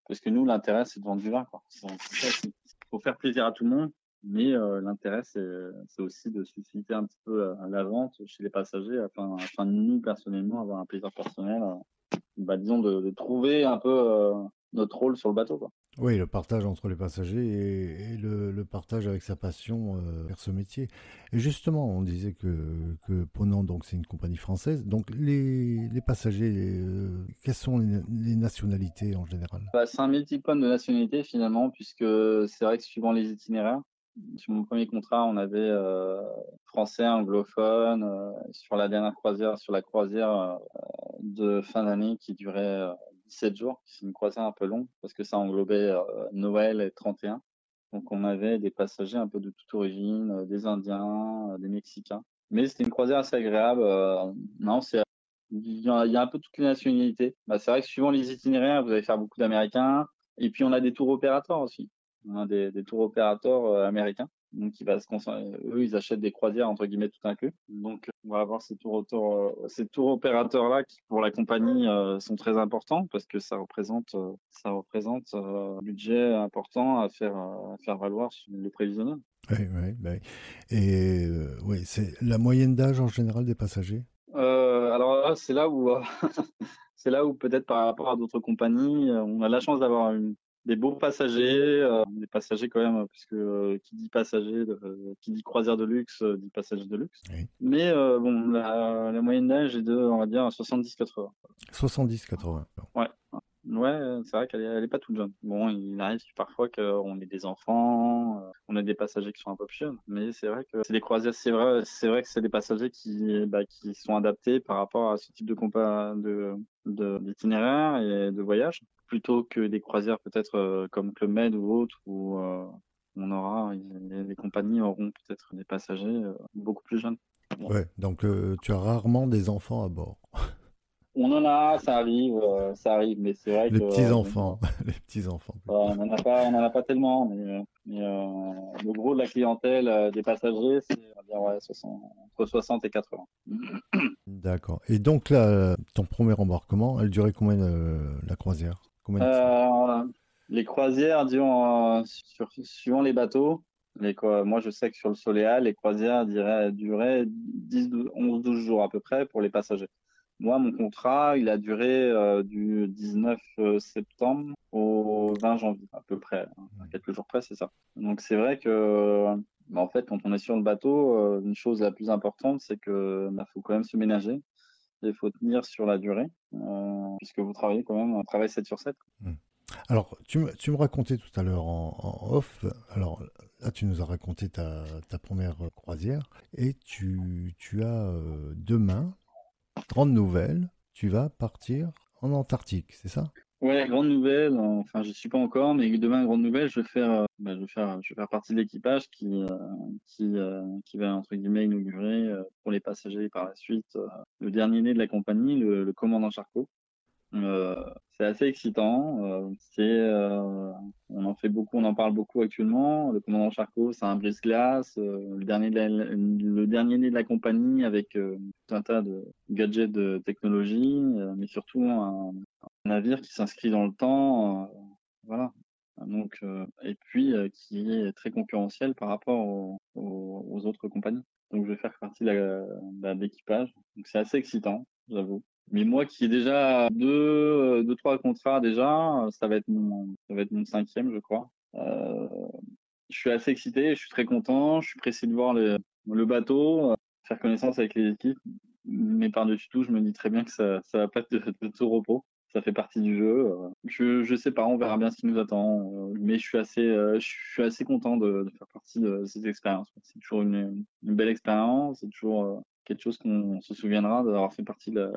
parce que nous, l'intérêt, c'est de vendre du vin. Il faut faire plaisir à tout le monde. Mais euh, l'intérêt, c'est aussi de susciter un petit peu la, vente chez les passagers afin, afin de nous, personnellement, avoir un plaisir personnel. Euh, bah, disons, de, de, trouver un peu euh, notre rôle sur le bateau. Quoi. Oui, le partage entre les passagers et, le, partage avec sa passion euh, vers ce métier. Et justement, on disait que, que Ponant, donc c'est une compagnie française. Donc les, passagers, euh, quelles sont les, nationalités en général? Bah, C'est un multiple de nationalités finalement, puisque c'est vrai que suivant les itinéraires, sur mon premier contrat, on avait euh, français, anglophone. sur la dernière croisière, sur la croisière de fin d'année qui durait 17 jours. C'est une croisière un peu longue parce que ça englobait euh, Noël et 31. Donc on avait des passagers un peu de toute origine, euh, des Indiens, euh, des Mexicains. Mais c'était une croisière assez agréable. non, c'est il y, a, un peu toutes les nationalités. Bah, c'est vrai que suivant les itinéraires, vous allez faire beaucoup d'Américains. Et puis on a des tours opérateurs aussi. A des, des tours opérateurs américains. Donc il va se eux ils achètent des croisières entre guillemets tout inclus. Donc on va avoir ces tours, euh, ces tours opérateurs là qui pour la compagnie euh, sont très importants parce que ça représente euh, ça représente un budget important à faire à faire valoir sur le prévisionnel. Oui oui bah et oui c'est la moyenne d'âge en général des passagers? Alors c'est là où c'est là où peut-être par rapport à d'autres compagnies on a la chance d'avoir une des beaux passagers, euh, des passagers quand même, puisque euh, qui dit passager, qui dit croisière de luxe, euh, dit passager de luxe. Mais bon, la, moyenne d'âge est de, on va dire, 70-80. 70-80. Ouais. Ouais, c'est vrai qu'elle est, pas toute jeune. Bon, il arrive parfois qu'on ait des enfants, on a des passagers qui sont un peu plus jeunes, mais c'est vrai que c'est des croisières, c'est vrai, c'est vrai que c'est des passagers qui, bah, sont adaptés par rapport à ce type de compas de, d'itinéraire et de voyage, plutôt que des croisières peut-être euh, comme Club Med ou autres, où euh, on aura, les, compagnies auront peut-être des passagers euh, beaucoup plus jeunes. Ouais, donc tu as rarement des enfants à bord. On en a, ça arrive, ça arrive, mais c'est vrai les Petits enfants, les petits enfants. on n'en a pas, on en a pas tellement, mais, le gros de la clientèle des passagers, c'est ouais, 60, entre 60 et 80. D'accord. Et donc là, ton premier embarquement, elle durait combien euh, la croisière? Combien euh, Les croisières, euh, sur, suivant les bateaux, les, moi je sais que sur le Soléal, les croisières duraient, duraient 10, 11, 12 jours à peu près pour les passagers. Moi, mon contrat, il a duré du 19 septembre au 20 janvier, à peu près. Hein, quelques jours près, c'est ça. Donc, c'est vrai que bah, en fait, quand on est sur le bateau, euh, une chose la plus importante, c'est que bah, faut quand même se ménager. Il faut tenir sur la durée, euh, puisque vous travaillez quand même, on travaille 7 sur 7. Mmh. Alors, tu me, tu me, racontais tout à l'heure en, off, alors là, tu nous as raconté ta, ta première croisière, et tu, tu as euh, demain, grande nouvelle, tu vas partir en Antarctique, c'est ça? Ouais, grande nouvelle. Enfin, je suis pas encore, mais demain, grande nouvelle, je vais faire, euh, bah, je vais faire, partie de l'équipage qui, euh, euh, va entre guillemets inaugurer pour les passagers par la suite le dernier né de la compagnie, le commandant Charcot. Euh, c'est assez excitant. Euh, euh, on en fait beaucoup, on en parle beaucoup actuellement. Le commandant Charcot, c'est un brise-glace, le dernier, né de la compagnie avec tout un tas de gadgets de technologie, mais surtout un, navire qui s'inscrit dans le temps. voilà. Donc, et puis qui est très concurrentiel par rapport aux, autres compagnies. Donc, je vais faire partie de l'équipage. Donc, c'est assez excitant, j'avoue. Mais moi qui ai déjà deux, deux, trois contrats déjà, ça va être mon, ça va être mon cinquième, je crois. Euh, je suis assez excité, je suis très content, je suis pressé de voir le, bateau, faire connaissance avec les équipes. Mais par-dessus tout, je me dis très bien que ça, ça va pas être de, de tout repos. Ça fait partie du jeu. Je, je sais pas, on verra bien ce qui nous attend. Mais je suis assez, je suis assez content de, faire partie de cette expérience. C'est toujours une, une belle expérience. C'est toujours quelque chose qu'on se souviendra d'avoir fait partie de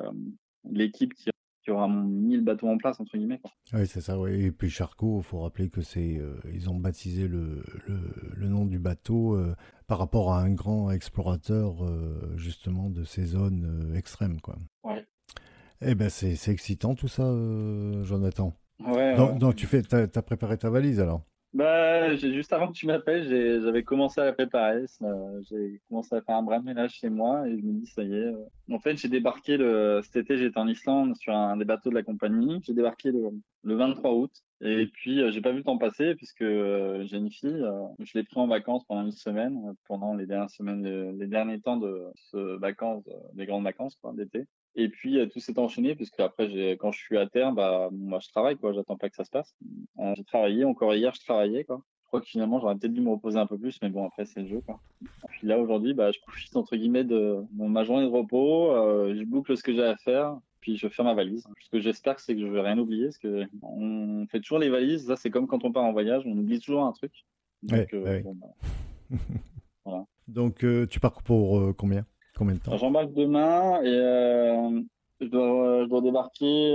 l'équipe qui, aura mis le bateau en place entre guillemets. Oui, c'est ça. Ouais. Et puis Charcot, il faut rappeler que c'est euh, ils ont baptisé le, le, nom du bateau euh, par rapport à un grand explorateur euh, justement de ces zones extrêmes, quoi. Ouais. Eh ben c'est excitant tout ça, Jonathan. Ouais, donc, tu fais, as, as préparé ta valise alors? Bah, juste avant que tu m'appelles, j'avais commencé à la préparer. J'ai commencé à faire un bras de ménage chez moi et je me dis, ça y est. Euh. En fait, j'ai débarqué le, cet été, j'étais en Islande sur un des bateaux de la compagnie. J'ai débarqué le, le 23 août Et puis, j'ai pas vu le temps passer puisque j'ai une fille. je l'ai pris en vacances pendant une semaine, pendant les dernières semaines, les, derniers temps de ce vacances, des grandes vacances d'été. Et puis tout s'est enchaîné puisque après, quand je suis à terre, bah, moi je travaille quoi. J'attends pas que ça se passe. j'ai travaillé encore hier, je travaillais quoi crois que finalement, j'aurais peut-être dû me reposer un peu plus, mais bon, après, c'est le jeu. Quoi. Puis là, aujourd'hui, bah, je profite entre guillemets de ma journée de repos, euh, je boucle ce que j'ai à faire, puis je fais ma valise. Ce que j'espère, c'est que je vais rien oublier, parce que on fait toujours les valises. Ça, c'est comme quand on part en voyage, on oublie toujours un truc. Donc, euh, bah, voilà. Donc euh, tu pars pour combien? Combien de temps J'embarque demain et je dois, je, dois, débarquer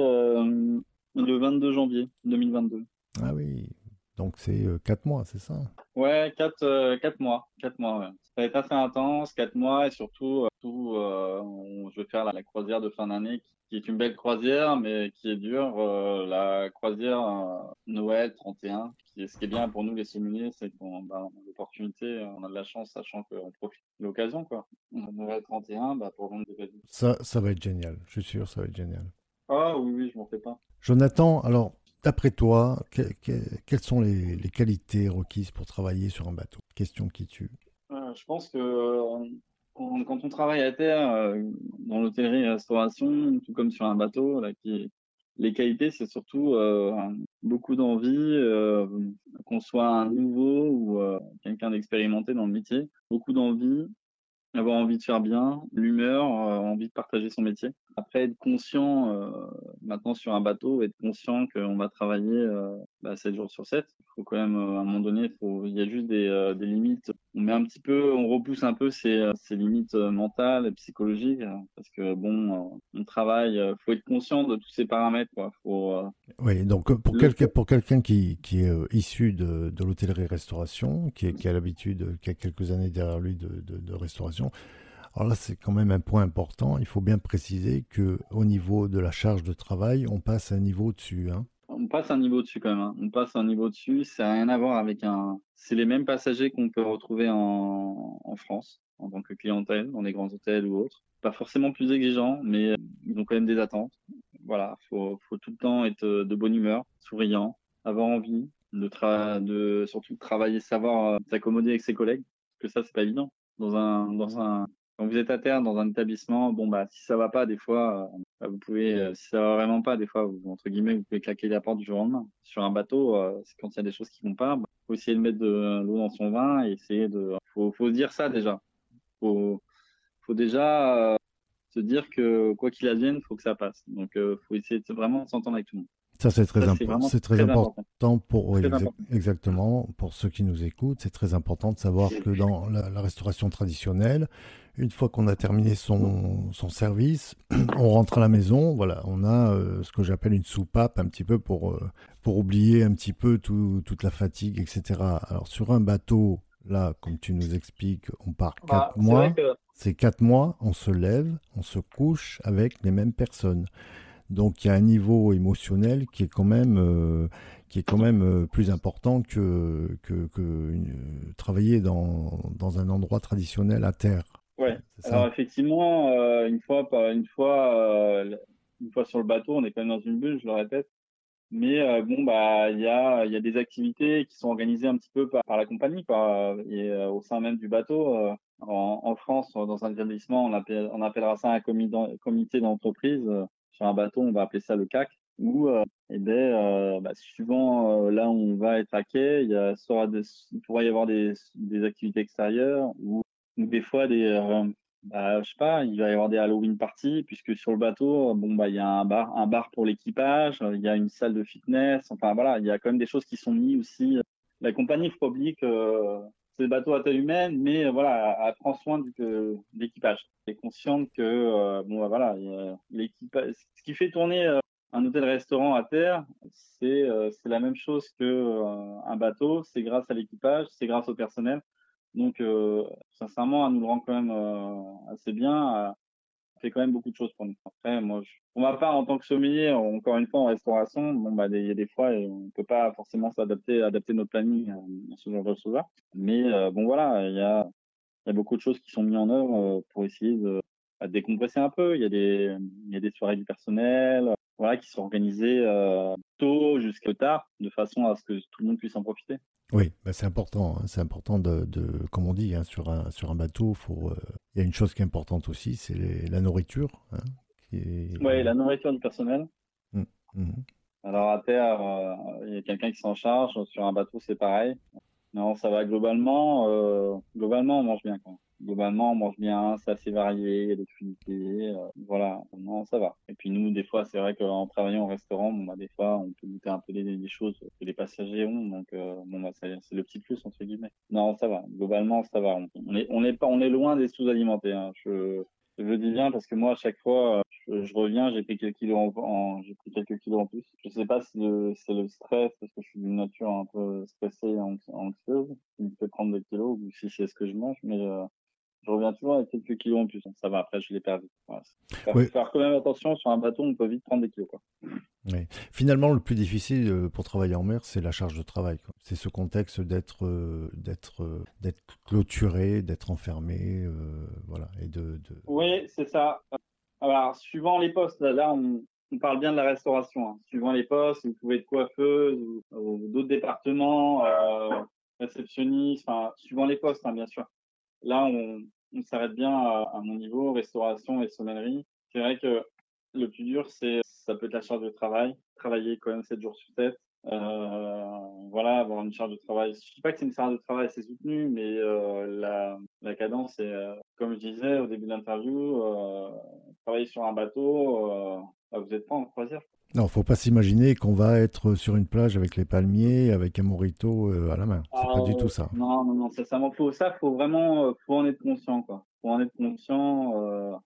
le 22 janvier 2022. Ah oui, donc c'est 4 mois, c'est ça? Ouais, 4, 4 mois. 4 mois, ouais. Ça va être assez intense, 4 mois, et surtout, euh, je vais faire la, croisière de fin d'année, qui, est une belle croisière, mais qui est dure. Euh, la croisière euh, Noël 31, qui ce qui est bien pour nous les sommeliers, c'est qu'on bah, a l'opportunité, on a de la chance, sachant qu'on profite de l'occasion, quoi. Noël 31, bah, pour vendre des. Ça, ça va être génial, je suis sûr, ça va être génial. Ah oui, oui, je m'en fais pas. Jonathan, alors D'après toi, quelles sont les, qualités requises pour travailler sur un bateau? Question qui tue. Euh, je pense que euh, quand, on travaille à terre, euh, dans l'hôtellerie et restauration, tout comme sur un bateau, les qualités, c'est surtout beaucoup d'envie, qu'on soit un nouveau ou quelqu'un d'expérimenté dans le métier, beaucoup d'envie, avoir envie de faire bien, l'humeur, envie de partager son métier. Après, être conscient, euh, maintenant sur un bateau, être conscient qu'on va travailler euh, bah, 7 jours sur 7. Il faut quand même, euh, à un moment donné, faut, il y a juste des, des, limites. On met un petit peu, on repousse un peu ces, ces limites mentales et psychologiques parce que bon, on travaille, il faut être conscient de tous ces paramètres. Quoi. Faut, oui, donc pour, quelqu'un pour quelqu'un qui, qui est issu de, de l'hôtellerie-restauration, qui, qui a l'habitude, qui a quelques années derrière lui de, de, de restauration, alors là, c'est quand même un point important. Il faut bien préciser que au niveau de la charge de travail, on passe un niveau dessus. Hein. On passe un niveau dessus quand même. Hein. On passe un niveau dessus. Ça n'a rien à voir avec un. C'est les mêmes passagers qu'on peut retrouver en... France en tant que clientèle, dans les grands hôtels ou autres. Pas forcément plus exigeants, mais ils ont quand même des attentes. Voilà, faut, faut tout le temps être de bonne humeur, souriant, avoir envie de, tra... de surtout travailler, savoir euh, s'accommoder avec ses collègues, parce que ça c'est pas évident dans un dans un quand vous êtes à terre dans un établissement, bon bah si ça va pas des fois, euh, bah, vous pouvez, euh, si ça va vraiment pas des fois, vous, entre guillemets, vous pouvez claquer la porte du jour au lendemain. Sur un bateau, euh, quand il y a des choses qui vont pas, bah, faut essayer de mettre de l'eau dans son vin et essayer de, faut, faut se dire ça déjà. Faut, faut déjà se dire que quoi qu'il advienne, faut que ça passe. Donc, faut essayer de vraiment s'entendre avec tout le monde. Ça, c'est très, très, important. pour exactement pour ceux qui nous écoutent. C'est très important de savoir que dans la, restauration traditionnelle, une fois qu'on a terminé son, son, service, on rentre à la maison. Voilà, on a euh, ce que j'appelle une soupape un petit peu pour euh, pour oublier un petit peu tout, toute la fatigue, etc. Alors sur un bateau, là, comme tu nous expliques, on part bah, quatre mois. C'est quatre mois. On se lève, on se couche avec les mêmes personnes. Donc il y a un niveau émotionnel qui est quand même, euh, qui est quand même euh, plus important que, que, que travailler dans, dans, un endroit traditionnel à terre. Ouais. Alors effectivement, euh, une fois, une fois, une fois sur le bateau, on est quand même dans une bulle, je le répète. Mais bon, bah, il y a, y a des activités qui sont organisées un petit peu par, la compagnie, quoi. Et au sein même du bateau, en, en, France, dans un établissement, on, appelle, on appellera ça un comité d'entreprise sur un bateau, on va appeler ça le CAC, où euh, eh ben, euh, bah, suivant euh, là où on va être quai, il, y a, il pourrait y avoir des, activités extérieures ou, des fois des, bah, je sais pas, il va y avoir des Halloween parties puisque sur le bateau, bon bah il y a un bar, un bar pour l'équipage, il y a une salle de fitness, enfin voilà, il y a quand même des choses qui sont mises aussi. La compagnie, il faut oublier c'est le bateau à taille humaine, mais voilà, elle prend soin de l'équipage. Elle est consciente que euh, bon bah, voilà, l'équipage. Ce qui fait tourner euh, un hôtel-restaurant à terre, c'est euh, la même chose que un bateau. C'est grâce à l'équipage, c'est grâce au personnel. Donc sincèrement, elle nous le rend quand même assez bien fait quand même beaucoup de choses pour nous. Après, moi, je, pour ma part, en tant que sommelier, encore une fois, en restauration, bon, bah, il y a des fois, on peut pas forcément s'adapter, adapter notre planning à ce genre de choses Mais euh, bon, voilà, il y a, beaucoup de choses qui sont mises en œuvre euh, pour essayer de, décompresser un peu. Il y a des, soirées du personnel. voilà, qui sont organisés tôt jusqu'à tard, de façon à ce que tout le monde puisse en profiter. Oui, bah, c'est important. Hein. C'est important de, de, comme on dit, hein, sur, un, sur un bateau, faut, il y a une chose qui est importante aussi, c'est la nourriture. Hein, Oui, la nourriture du personnel. Mmh, mmh. Alors à terre, il y a quelqu'un qui s'en charge. Sur un bateau, c'est pareil. Non, ça va globalement. Euh, globalement, on mange bien. Quoi. Globalement, on mange bien, c'est assez varié, il y a des crudités. Euh, voilà, non, ça va. Et puis nous, des fois, c'est vrai qu'en travaillant au restaurant, bon, bah, des fois, on peut goûter un peu des, choses que les passagers ont. Donc, euh, bon, bah, c'est le petit plus entre guillemets. Non, ça va. Globalement, ça va. On est, on est pas, on est loin des sous-alimentés. Hein. Je, je le dis bien parce que moi, à chaque fois, je, reviens, j'ai pris quelques kilos en, j'ai pris quelques kilos en plus. Je sais pas si c'est le stress parce que je suis d'une nature un peu stressée et anxieuse qui me fait prendre des kilos ou si c'est ce que je mange, mais euh, je reviens toujours avec quelques kilos en plus. Ça va, après, je perds vite. Voilà. Faire, quand même attention, sur un bateau, on peut vite prendre des kilos. Quoi. Finalement, le plus difficile euh, pour travailler en mer, c'est la charge de travail. C'est ce contexte d'être euh, d'être euh, d'être clôturé, d'être enfermé, voilà, et de, Oui, c'est ça. Alors, suivant les postes, là, on, parle bien de la restauration. Hein. Suivant les postes, vous pouvez être coiffeuse ou, d'autres départements, réceptionniste, enfin, suivant les postes, hein, bien sûr. Là, on, on s'arrête bien à, mon niveau, restauration et sommellerie. C'est vrai que le plus dur, c'est ça peut être la charge de travail, travailler quand même 7 jours sur 7. Euh, voilà, avoir une charge de travail. Je ne dis pas que c'est une charge de travail assez soutenue, mais euh, la, cadence est, euh, comme je disais au début de l'interview, travailler sur un bateau, bah, vous n'êtes pas en croisière. Non, faut pas s'imaginer qu'on va être sur une plage avec les palmiers, avec un morito à la main. C'est pas du tout ça. Non, non, non, ça, ça, faut, ça, faut vraiment, faut en être conscient, quoi. Faut en être conscient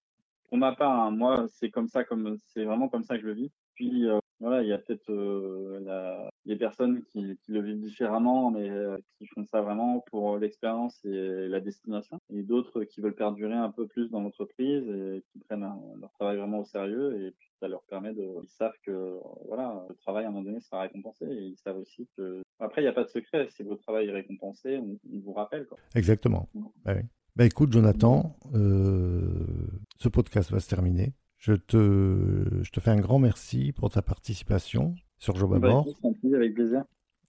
pour ma part, hein, moi, c'est comme ça, comme c'est vraiment comme ça que je le vis. Puis euh, voilà, il y a peut-être euh, des personnes qui, qui, le vivent différemment, mais euh, qui font ça vraiment pour l'expérience et la destination, et d'autres qui veulent perdurer un peu plus dans l'entreprise et qui prennent leur travail vraiment au sérieux, et puis ça leur permet de, ils savent que voilà, le travail à un moment donné sera récompensé, et ils savent aussi que après il n'y a pas de secret, si votre travail est récompensé, on, vous rappelle quoi. Exactement. Oui. Bah écoute, Jonathan, euh, ce podcast va se terminer. Je te, je te fais un grand merci pour ta participation sur Job à bah, avec plaisir.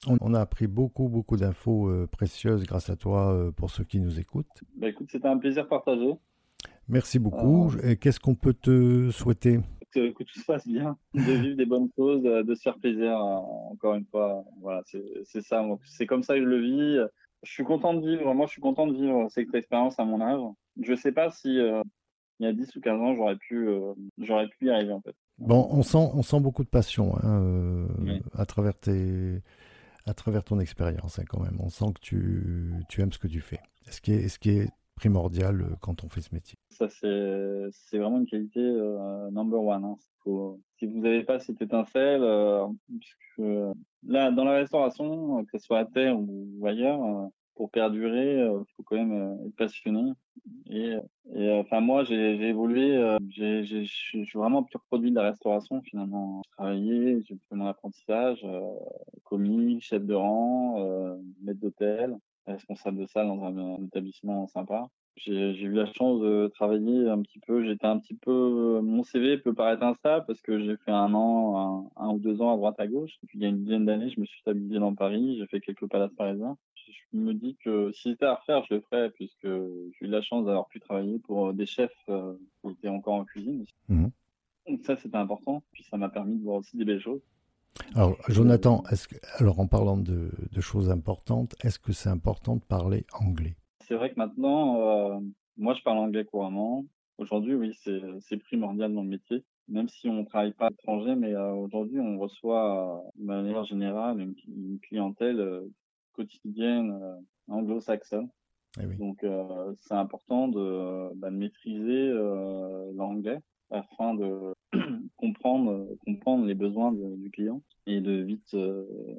On, a appris beaucoup, beaucoup d'infos euh, précieuses grâce à toi euh, pour ceux qui nous écoutent. Bah, écoute, c'était un plaisir partagé. Merci beaucoup. Et qu'est-ce qu'on peut te souhaiter? Que, tout se passe bien, de vivre des bonnes choses, de se faire plaisir. encore une fois, voilà, c'est ça. C'est comme ça que je le vis je suis content de vivre. Moi, je suis content de vivre cette expérience à mon âge. Je sais pas si euh, il y a 10 ou 15 ans, j'aurais pu, euh, j'aurais pu y arriver en fait. Bon, on sent, on sent beaucoup de passion hein, euh, à travers tes, à travers ton expérience hein, quand même. On sent que tu, tu aimes ce que tu fais. Ce qui est, ce qui est primordial quand on fait ce métier. Ça, c'est, c'est vraiment une qualité number one. Hein. si vous n'avez pas cette étincelle, puisque là, dans la restauration, que ce soit à terre ou ailleurs, pour perdurer, il faut quand même être passionné. Et, et enfin, moi, j'ai, évolué. Je suis vraiment pur produit de la restauration finalement. J'ai travaillé, j'ai fait mon apprentissage, commis, chef de rang, maître d'hôtel, responsable de salle dans un établissement sympa. J'ai eu la chance de travailler un petit peu. J'étais un petit peu. Mon CV peut paraître instable parce que j'ai fait un an, un, ou deux ans à droite à gauche. puis il y a une dizaine d'années, je me suis stabilisé dans Paris. J'ai fait quelques palaces parisiens. Je me dis que si c'était à refaire, je le ferais puisque j'ai eu la chance d'avoir pu travailler pour des chefs euh, qui étaient encore en cuisine. Mmh. Donc ça, c'était important. Puis ça m'a permis de voir aussi des belles choses. Alors, Jonathan, est-ce que, alors en parlant de, de choses importantes, est-ce que c'est important de parler anglais? C'est vrai que maintenant, euh, moi, je parle anglais couramment. Aujourd'hui, oui, c'est primordial dans le métier. Même si on ne travaille pas à l'étranger, mais euh, aujourd'hui, on reçoit de manière générale une, clientèle euh, quotidienne anglo-saxonne. Eh Donc, c'est important de, bah, maîtriser l'anglais afin de comprendre, comprendre les besoins du client et de vite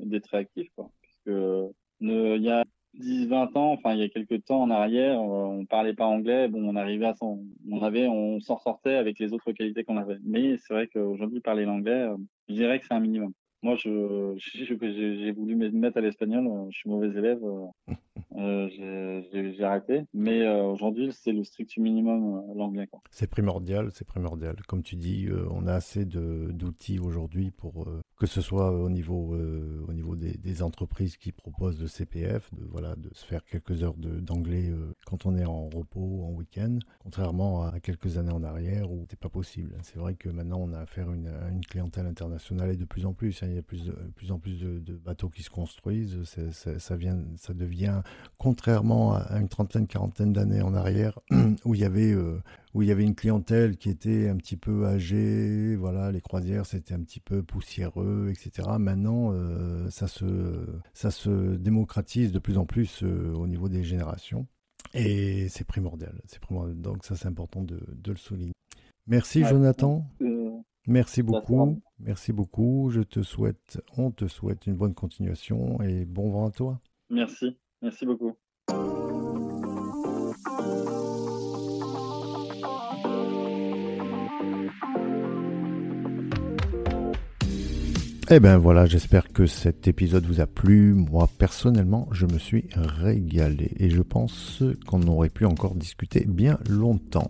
d'être réactif. Quoi. Parce que il y a 10, 20 ans, enfin il y a quelques temps en arrière, euh, on parlait pas anglais, bon on arrivait à s'en, on avait, on s'en sortait avec les autres qualités qu'on avait. Mais c'est vrai qu'aujourd'hui parler l'anglais, euh, je dirais que c'est un minimum. Moi, je, j'ai voulu me mettre à l'espagnol. Je suis mauvais élève. Euh, j'ai arrêté. Mais aujourd'hui, c'est le strict minimum l'anglais. C'est primordial, c'est primordial. Comme tu dis, on a assez d'outils aujourd'hui pour que ce soit au niveau, au niveau des, des, entreprises qui proposent le CPF, de, voilà, de se faire quelques heures d'anglais quand on est en repos, en week-end, contrairement à quelques années en arrière où c'était pas possible. C'est vrai que maintenant on a affaire à une, une, clientèle internationale et de plus en plus, hein, il y a plus, de, plus en plus de, bateaux qui se construisent. ça, vient, ça devient, contrairement à une trentaine, quarantaine d'années en arrière, où il y avait euh, où il y avait une clientèle qui était un petit peu âgée, voilà, les croisières c'était un petit peu poussiéreux, etc. Maintenant, euh, ça, se, ça se démocratise de plus en plus euh, au niveau des générations. Et c'est primordial, c'est primordial. Donc ça c'est important de, de, le souligner. Merci Jonathan. Merci beaucoup. Merci beaucoup. Je te souhaite, on te souhaite une bonne continuation et bon vent à toi. Merci. Merci beaucoup. Eh bien voilà, j'espère que cet épisode vous a plu. Moi personnellement, je me suis régalé et je pense qu'on aurait pu encore discuter bien longtemps.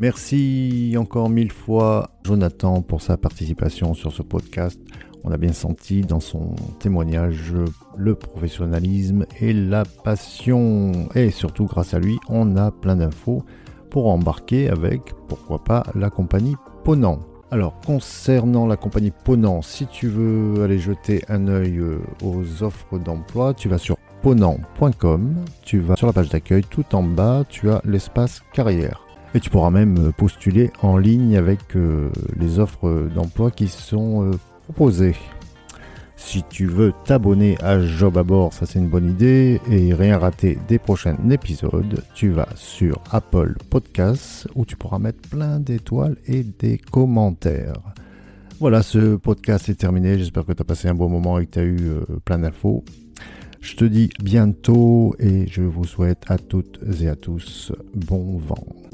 Merci encore mille fois Jonathan pour sa participation sur ce podcast. On a bien senti dans son témoignage le professionnalisme et la passion. Et surtout grâce à lui, on a plein d'infos pour embarquer avec, pourquoi pas, la compagnie Ponant. Alors, concernant la compagnie Ponant, si tu veux aller jeter un œil euh, aux offres d'emploi, tu vas sur ponant.com, tu vas sur la page d'accueil, tout en bas, tu as l'espace carrière. Et tu pourras même euh, postuler en ligne avec euh, les offres d'emploi qui sont euh. Si tu veux t'abonner à Job à bord, ça c'est une bonne idée et rien rater des prochains épisodes, tu vas sur Apple Podcasts où tu pourras mettre plein d'étoiles et des commentaires. Voilà, ce podcast est terminé. J'espère que tu as passé un bon moment et que tu as eu plein d'infos. Je te dis bientôt et je vous souhaite à toutes et à tous bon vent.